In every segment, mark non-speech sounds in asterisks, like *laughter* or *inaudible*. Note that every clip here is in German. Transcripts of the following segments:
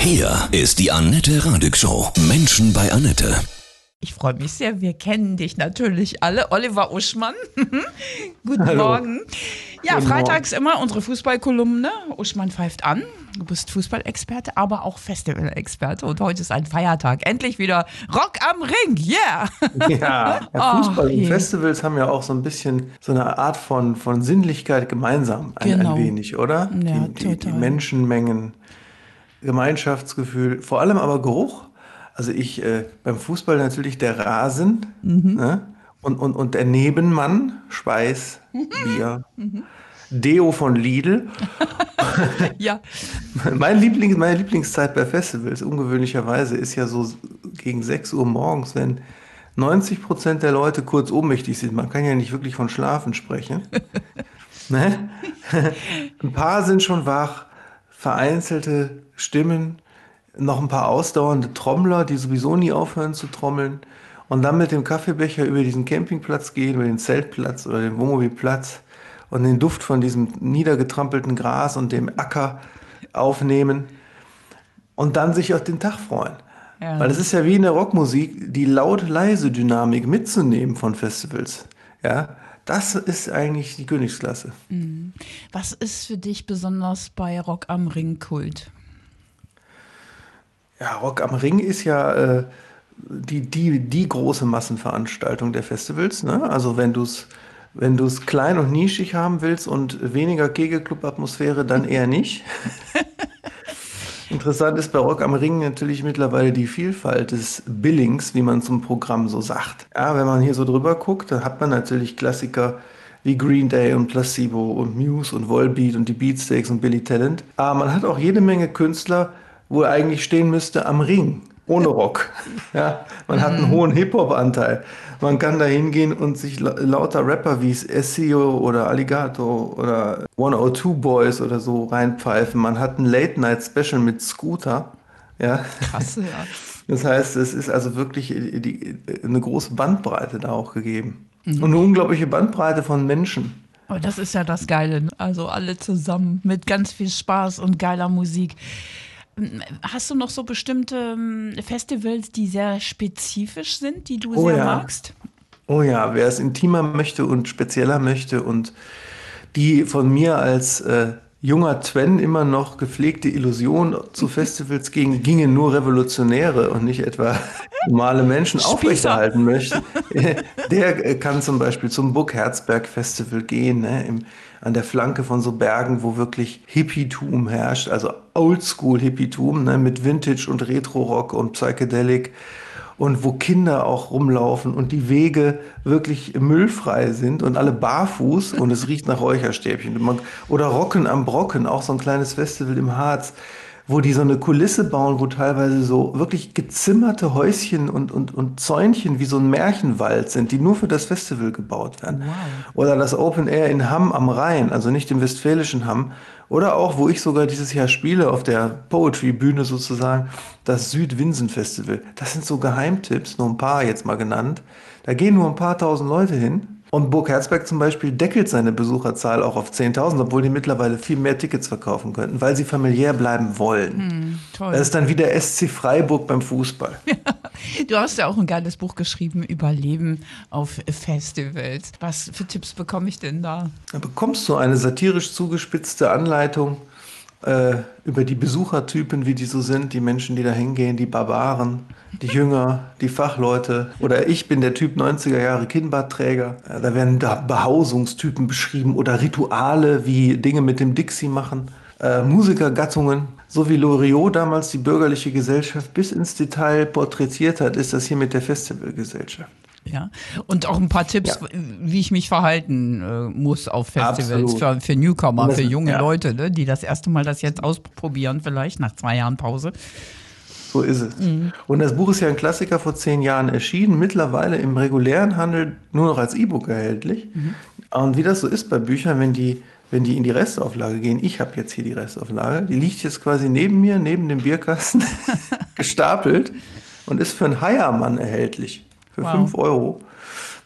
Hier ist die Annette Radig Show. Menschen bei Annette. Ich freue mich sehr. Wir kennen dich natürlich alle. Oliver Uschmann. *laughs* Guten Hallo. Morgen. Ja, Guten freitags immer unsere Fußballkolumne. Uschmann pfeift an. Du bist Fußballexperte, aber auch Festivalexperte. Und heute ist ein Feiertag. Endlich wieder Rock am Ring. Yeah. Ja, ja Ach, *laughs* Fußball und je. Festivals haben ja auch so ein bisschen so eine Art von, von Sinnlichkeit gemeinsam, ein, Genau. ein wenig, oder? Ja, die, die, die total. Menschenmengen, Gemeinschaftsgefühl, vor allem aber Geruch. Also ich, äh, beim Fußball natürlich der Rasen Mhm. ne? und, und, und der Nebenmann, Schweiß, *laughs* Mhm. Bier, Deo von Lidl. *laughs* ja. Mein Lieblings, meine Lieblingszeit bei Festivals, ungewöhnlicherweise, ist ja so gegen 6 Uhr morgens, wenn 90 Prozent der Leute kurz ohnmächtig sind. Man kann ja nicht wirklich von Schlafen sprechen. *laughs* ne? Ein paar sind schon wach, vereinzelte Stimmen, noch ein paar ausdauernde Trommler, die sowieso nie aufhören zu trommeln. Und dann mit dem Kaffeebecher über diesen Campingplatz gehen, über den Zeltplatz oder den Wohnmobilplatz und den Duft von diesem niedergetrampelten Gras und dem Acker aufnehmen und dann sich auf den Tag freuen. Ja. Weil es ist ja wie in der Rockmusik, die laut-leise Dynamik mitzunehmen von Festivals. Ja, das ist eigentlich die Königsklasse. Was ist für dich besonders bei Rock am Ring Kult? Ja, Rock am Ring ist ja äh, die, die, die große Massenveranstaltung der Festivals. Ne? Also wenn du es wenn du's klein und nischig haben willst und weniger Kegelclub-Atmosphäre, dann eher nicht. *laughs* Interessant ist bei Rock am Ring natürlich mittlerweile die Vielfalt des Billings, wie man zum Programm so sagt. Ja, wenn man hier so drüber guckt, dann hat man natürlich Klassiker wie Green Day und Placebo und Muse und Volbeat und die Beatsteaks und Billy Talent. Aber man hat auch jede Menge Künstler, wo er eigentlich stehen müsste am Ring, ohne Rock. Ja, man hat einen hohen Hip-Hop-Anteil. Man kann da hingehen und sich la lauter Rapper wie SEO oder Alligator oder 102 Boys oder so reinpfeifen. Man hat ein Late-Night-Special mit Scooter. Ja. Krass, ja. Das heißt, es ist also wirklich die, eine große Bandbreite da auch gegeben. Und eine unglaubliche Bandbreite von Menschen. Aber das ist ja das Geile. Also alle zusammen mit ganz viel Spaß und geiler Musik. Hast du noch so bestimmte ähm, Festivals, die sehr spezifisch sind, die du Oh sehr ja. magst? Oh ja, wer es intimer möchte und spezieller möchte und die von mir als äh, junger Twen immer noch gepflegte Illusion zu *laughs* Festivals ging, gingen nur Revolutionäre und nicht etwa *laughs* normale Menschen Spießer. aufrechterhalten möchte, *laughs* der äh, kann zum Beispiel zum Burg Herzberg Festival gehen, ne, im, an der Flanke von so Bergen, wo wirklich Hippietum herrscht, also Oldschool-Hippietum ne, mit Vintage und Retro-Rock und Psychedelic und wo Kinder auch rumlaufen und die Wege wirklich müllfrei sind und alle barfuß und es riecht nach Räucherstäbchen. Oder Rocken am Brocken, auch so ein kleines Festival im Harz, wo die so eine Kulisse bauen, wo teilweise so wirklich gezimmerte Häuschen und, und, und Zäunchen wie so ein Märchenwald sind, die nur für das Festival gebaut werden. Oder das Open Air in Hamm am Rhein, also nicht im westfälischen Hamm. Oder auch, wo ich sogar dieses Jahr spiele, auf der Poetry-Bühne sozusagen, das Südwinsen-Festival. Das sind so Geheimtipps, nur ein paar jetzt mal genannt. Da gehen nur ein paar tausend Leute hin. Und Burg Herzberg zum Beispiel deckelt seine Besucherzahl auch auf 10.000, obwohl die mittlerweile viel mehr Tickets verkaufen könnten, weil sie familiär bleiben wollen. Toll. Das ist dann wie der SC Freiburg beim Fußball. *laughs* Du hast ja auch ein geiles Buch geschrieben, Überleben auf Festivals. Was für Tipps bekomme ich denn da? Da bekommst du eine satirisch zugespitzte Anleitung äh, über die Besuchertypen, wie die so sind, die Menschen, die da hingehen, die Barbaren, die Jünger, die Fachleute. Oder ich bin der Typ 90er Jahre Kinnbartträger. Äh, da werden da Behausungstypen beschrieben oder Rituale wie Dinge mit dem Dixie machen. Äh, Musikergattungen, so wie Loriot damals die bürgerliche Gesellschaft bis ins Detail porträtiert hat, ist das hier mit der Festivalgesellschaft. Ja. Und auch ein paar Tipps, Ja. wie ich mich verhalten äh, muss auf Festivals für, für Newcomer, das- für junge ja. Leute, ne, die das erste Mal das jetzt ausprobieren, vielleicht nach zwei Jahren Pause. So ist es. Und das Buch ist ja ein Klassiker vor zehn Jahren erschienen, mittlerweile im regulären Handel nur noch als E-Book erhältlich. Und wie das so ist bei Büchern, wenn die, wenn die in die Restauflage gehen, ich habe jetzt hier die Restauflage, die liegt jetzt quasi neben mir, neben dem Bierkasten, *laughs* gestapelt und ist für einen Heiermann erhältlich. Für Wow. 5 Euro.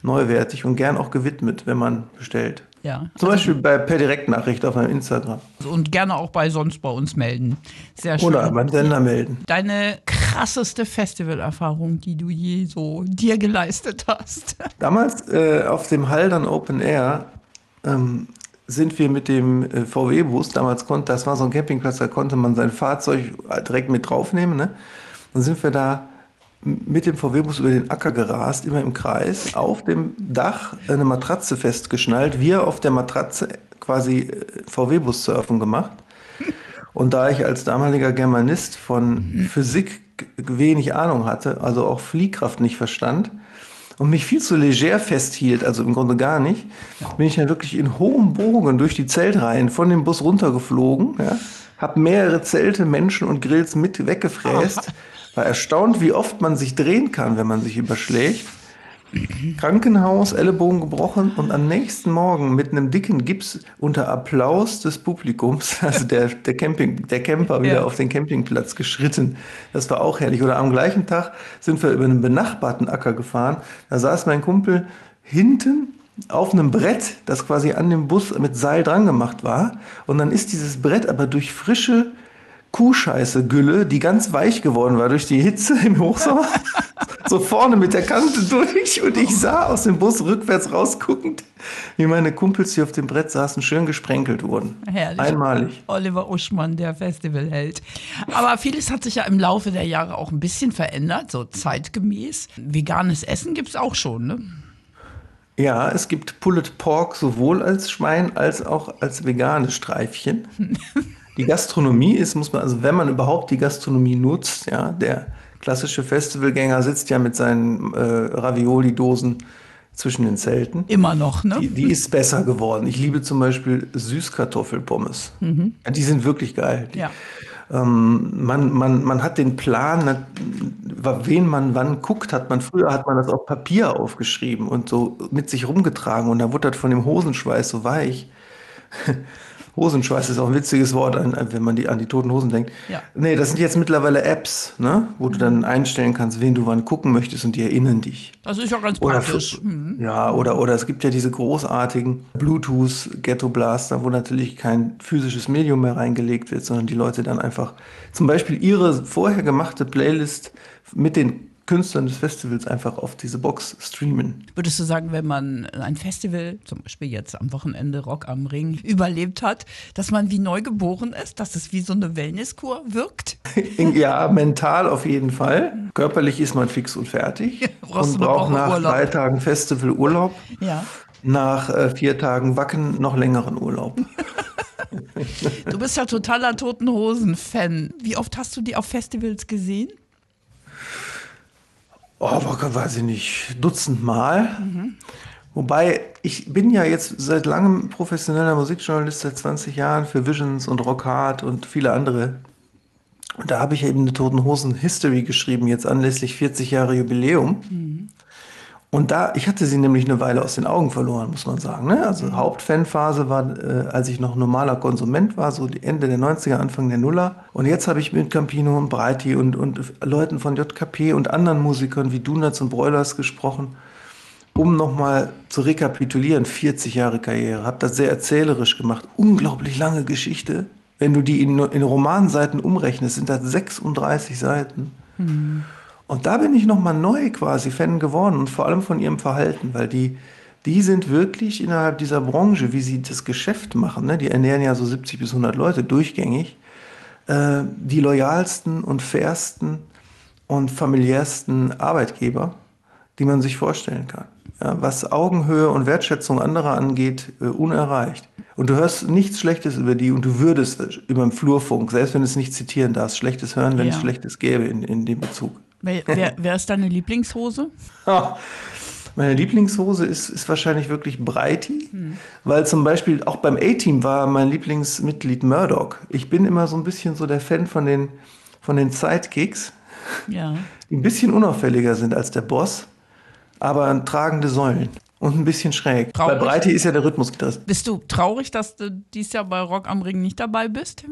Neuwertig und gern auch gewidmet, wenn man bestellt. Ja. Zum Beispiel bei, per Direktnachricht auf meinem Instagram. Und gerne auch bei sonst bei uns melden. Sehr schön. Oder beim Sender melden. Deine krasseste Festivalerfahrung, die du je so dir geleistet hast. *laughs* Damals äh, auf dem Haldern Open Air ähm, sind wir mit dem äh, VW-Bus, damals konnte, das war so ein Campingplatz, da konnte man sein Fahrzeug direkt mit draufnehmen. Ne? Dann sind wir da mit dem VW-Bus über den Acker gerast, immer im Kreis, auf dem Dach eine Matratze festgeschnallt, wir auf der Matratze quasi äh, VW-Bus-Surfen gemacht. Und da ich als damaliger Germanist von Physik wenig Ahnung hatte, also auch Fliehkraft nicht verstand und mich viel zu leger festhielt, also im Grunde gar nicht, bin ich dann wirklich in hohem Bogen durch die Zeltreihen von dem Bus runtergeflogen, ja, habe mehrere Zelte, Menschen und Grills mit weggefräst, *laughs* war erstaunt, wie oft man sich drehen kann, wenn man sich überschlägt. Krankenhaus, Ellenbogen gebrochen und am nächsten Morgen mit einem dicken Gips unter Applaus des Publikums, *laughs* also der, der, Camping, der Camper wieder Ja. auf den Campingplatz geschritten. Das war auch herrlich. Oder am gleichen Tag sind wir über einen benachbarten Acker gefahren. Da saß mein Kumpel hinten auf einem Brett, das quasi an dem Bus mit Seil dran gemacht war. Und dann ist dieses Brett aber durch frische Kuhscheiße-Gülle, die ganz weich geworden war durch die Hitze im Hochsommer, *laughs* so vorne mit der Kante durch. Und ich sah aus dem Bus rückwärts rausguckend, wie meine Kumpels, die auf dem Brett saßen, schön gesprenkelt wurden. Herrlich. Einmalig. Oliver Uschmann, der Festivalheld. Aber vieles hat sich ja im Laufe der Jahre auch ein bisschen verändert, so zeitgemäß. Veganes Essen gibt es auch schon, ne? Ja, es gibt Pulled Pork sowohl als Schwein als auch als veganes Streifchen. *laughs* Die Gastronomie ist, muss man, also wenn man überhaupt die Gastronomie nutzt, ja, der klassische Festivalgänger sitzt ja mit seinen äh, Ravioli-Dosen zwischen den Zelten. Immer noch, ne? Die, die ist besser geworden. Ich liebe zum Beispiel Süßkartoffelpommes. Ja, die sind wirklich geil. Die, Ja. ähm, man, man, man hat den Plan, wen man wann guckt, hat man früher hat man das auf Papier aufgeschrieben und so mit sich rumgetragen und da wurde das von dem Hosenschweiß so weich. *laughs* Hosenschweiß ist auch ein witziges Wort, wenn man die, an die toten Hosen denkt. Ja. Nee, das sind jetzt mittlerweile Apps, ne? wo du dann einstellen kannst, wen du wann gucken möchtest und die erinnern dich. Das ist ja ganz Oder, praktisch. Hm. ja, oder, oder es gibt ja diese großartigen Bluetooth Ghetto Blaster, wo natürlich kein physisches Medium mehr reingelegt wird, sondern die Leute dann einfach zum Beispiel ihre vorher gemachte Playlist mit den Künstlern des Festivals einfach auf diese Box streamen. Würdest du sagen, wenn man ein Festival, zum Beispiel jetzt am Wochenende Rock am Ring, überlebt hat, dass man wie neu geboren ist, dass es wie so eine Wellnesskur wirkt? *laughs* ja, mental auf jeden Fall. Körperlich ist man fix und fertig und braucht nach Urlaub. drei Tagen Festival Urlaub, Ja. nach äh, vier Tagen Wacken noch längeren Urlaub. *laughs* Du bist ja totaler Toten Hosen-Fan. Wie oft hast du die auf Festivals gesehen? Oh, weiß ich nicht, Dutzend Mal. Wobei, ich bin ja jetzt seit langem professioneller Musikjournalist, seit 20 Jahren für Visions und Rock Hard und viele andere. Und da habe ich eben eine Toten Hosen History geschrieben, jetzt anlässlich 40 Jahre Jubiläum. Und da, ich hatte sie nämlich eine Weile aus den Augen verloren, muss man sagen. Ne? Also Hauptfanphase war, äh, als ich noch normaler Konsument war, so die Ende der 90er, Anfang der Nuller. Und jetzt habe ich mit Campino und Breiti und, und Leuten von JKP und anderen Musikern wie Donuts und Broilers gesprochen, um nochmal zu rekapitulieren, 40 Jahre Karriere. Habe das sehr erzählerisch gemacht. Unglaublich lange Geschichte. Wenn du die in, in Romanseiten umrechnest, sind das 36 Seiten. Und da bin ich nochmal neu quasi Fan geworden und vor allem von ihrem Verhalten, weil die, die sind wirklich innerhalb dieser Branche, wie sie das Geschäft machen, ne? die ernähren ja so 70 bis 100 Leute durchgängig, äh, die loyalsten und fairsten und familiärsten Arbeitgeber, die man sich vorstellen kann. Ja, was Augenhöhe und Wertschätzung anderer angeht, äh, unerreicht. Und du hörst nichts Schlechtes über die und du würdest über den Flurfunk, selbst wenn du es nicht zitieren darfst, Schlechtes hören, wenn Ja. es Schlechtes gäbe in, in dem Bezug. Wer, *laughs* wer, wer ist deine Lieblingshose? Meine Lieblingshose ist, ist wahrscheinlich wirklich Breiti, weil zum Beispiel auch beim A-Team war mein Lieblingsmitglied Murdoch. Ich bin immer so ein bisschen so der Fan von den, von den Sidekicks, Ja. die ein bisschen unauffälliger sind als der Boss, aber tragende Säulen und ein bisschen schräg. Traurig. Bei Breiti ist ja der Rhythmusgitarrist. Bist du traurig, dass du dieses Jahr bei Rock am Ring nicht dabei bist?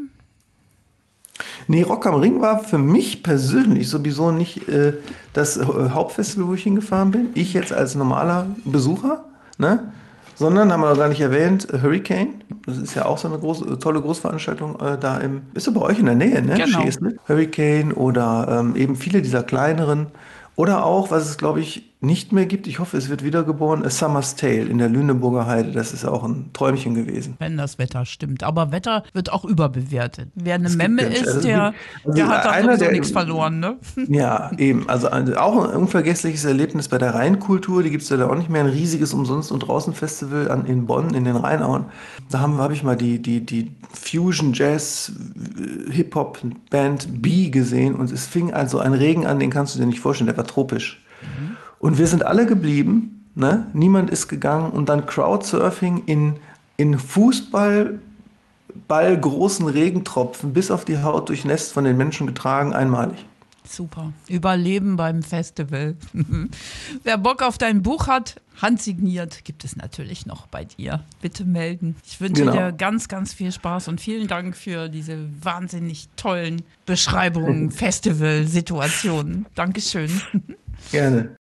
Nee, Rock am Ring war für mich persönlich sowieso nicht äh, das äh, Hauptfestival, wo ich hingefahren bin. Ich jetzt als normaler Besucher, ne? sondern, haben wir noch gar nicht erwähnt, Hurricane. Das ist ja auch so eine große, tolle Großveranstaltung äh, da im, bist du bei euch in der Nähe, ne? Genau. Hurricane oder ähm, eben viele dieser kleineren. Oder auch, was es glaube ich nicht mehr gibt, ich hoffe, es wird wiedergeboren, A Summer's Tale in der Lüneburger Heide. Das ist auch ein Träumchen gewesen. Wenn das Wetter stimmt. Aber Wetter wird auch überbewertet. Wer eine Memme ist, also der, also der hat da sowieso nichts verloren, ne? *laughs* Ja, eben. Also auch ein unvergessliches Erlebnis bei der Rheinkultur. Die gibt es ja da auch nicht mehr. Ein riesiges Umsonst- und Draußen-Festival an, in Bonn, in den Rheinauen. Da habe hab ich mal die, die, die Fusion Jazz äh, Hip-Hop Band B gesehen und es fing also ein Regen an, den kannst du dir nicht vorstellen, der war tropisch. Und wir sind alle geblieben, ne? niemand ist gegangen und dann Crowdsurfing in, in Fußball Ball großen Regentropfen bis auf die Haut durchnässt von den Menschen getragen, einmalig. Super. Überleben beim Festival. *laughs* Wer Bock auf dein Buch hat, handsigniert, gibt es natürlich noch bei dir. Bitte melden. Ich wünsche Genau. dir ganz, ganz viel Spaß und vielen Dank für diese wahnsinnig tollen Beschreibungen, *laughs* Festival-Situationen. Dankeschön. *laughs* Gerne.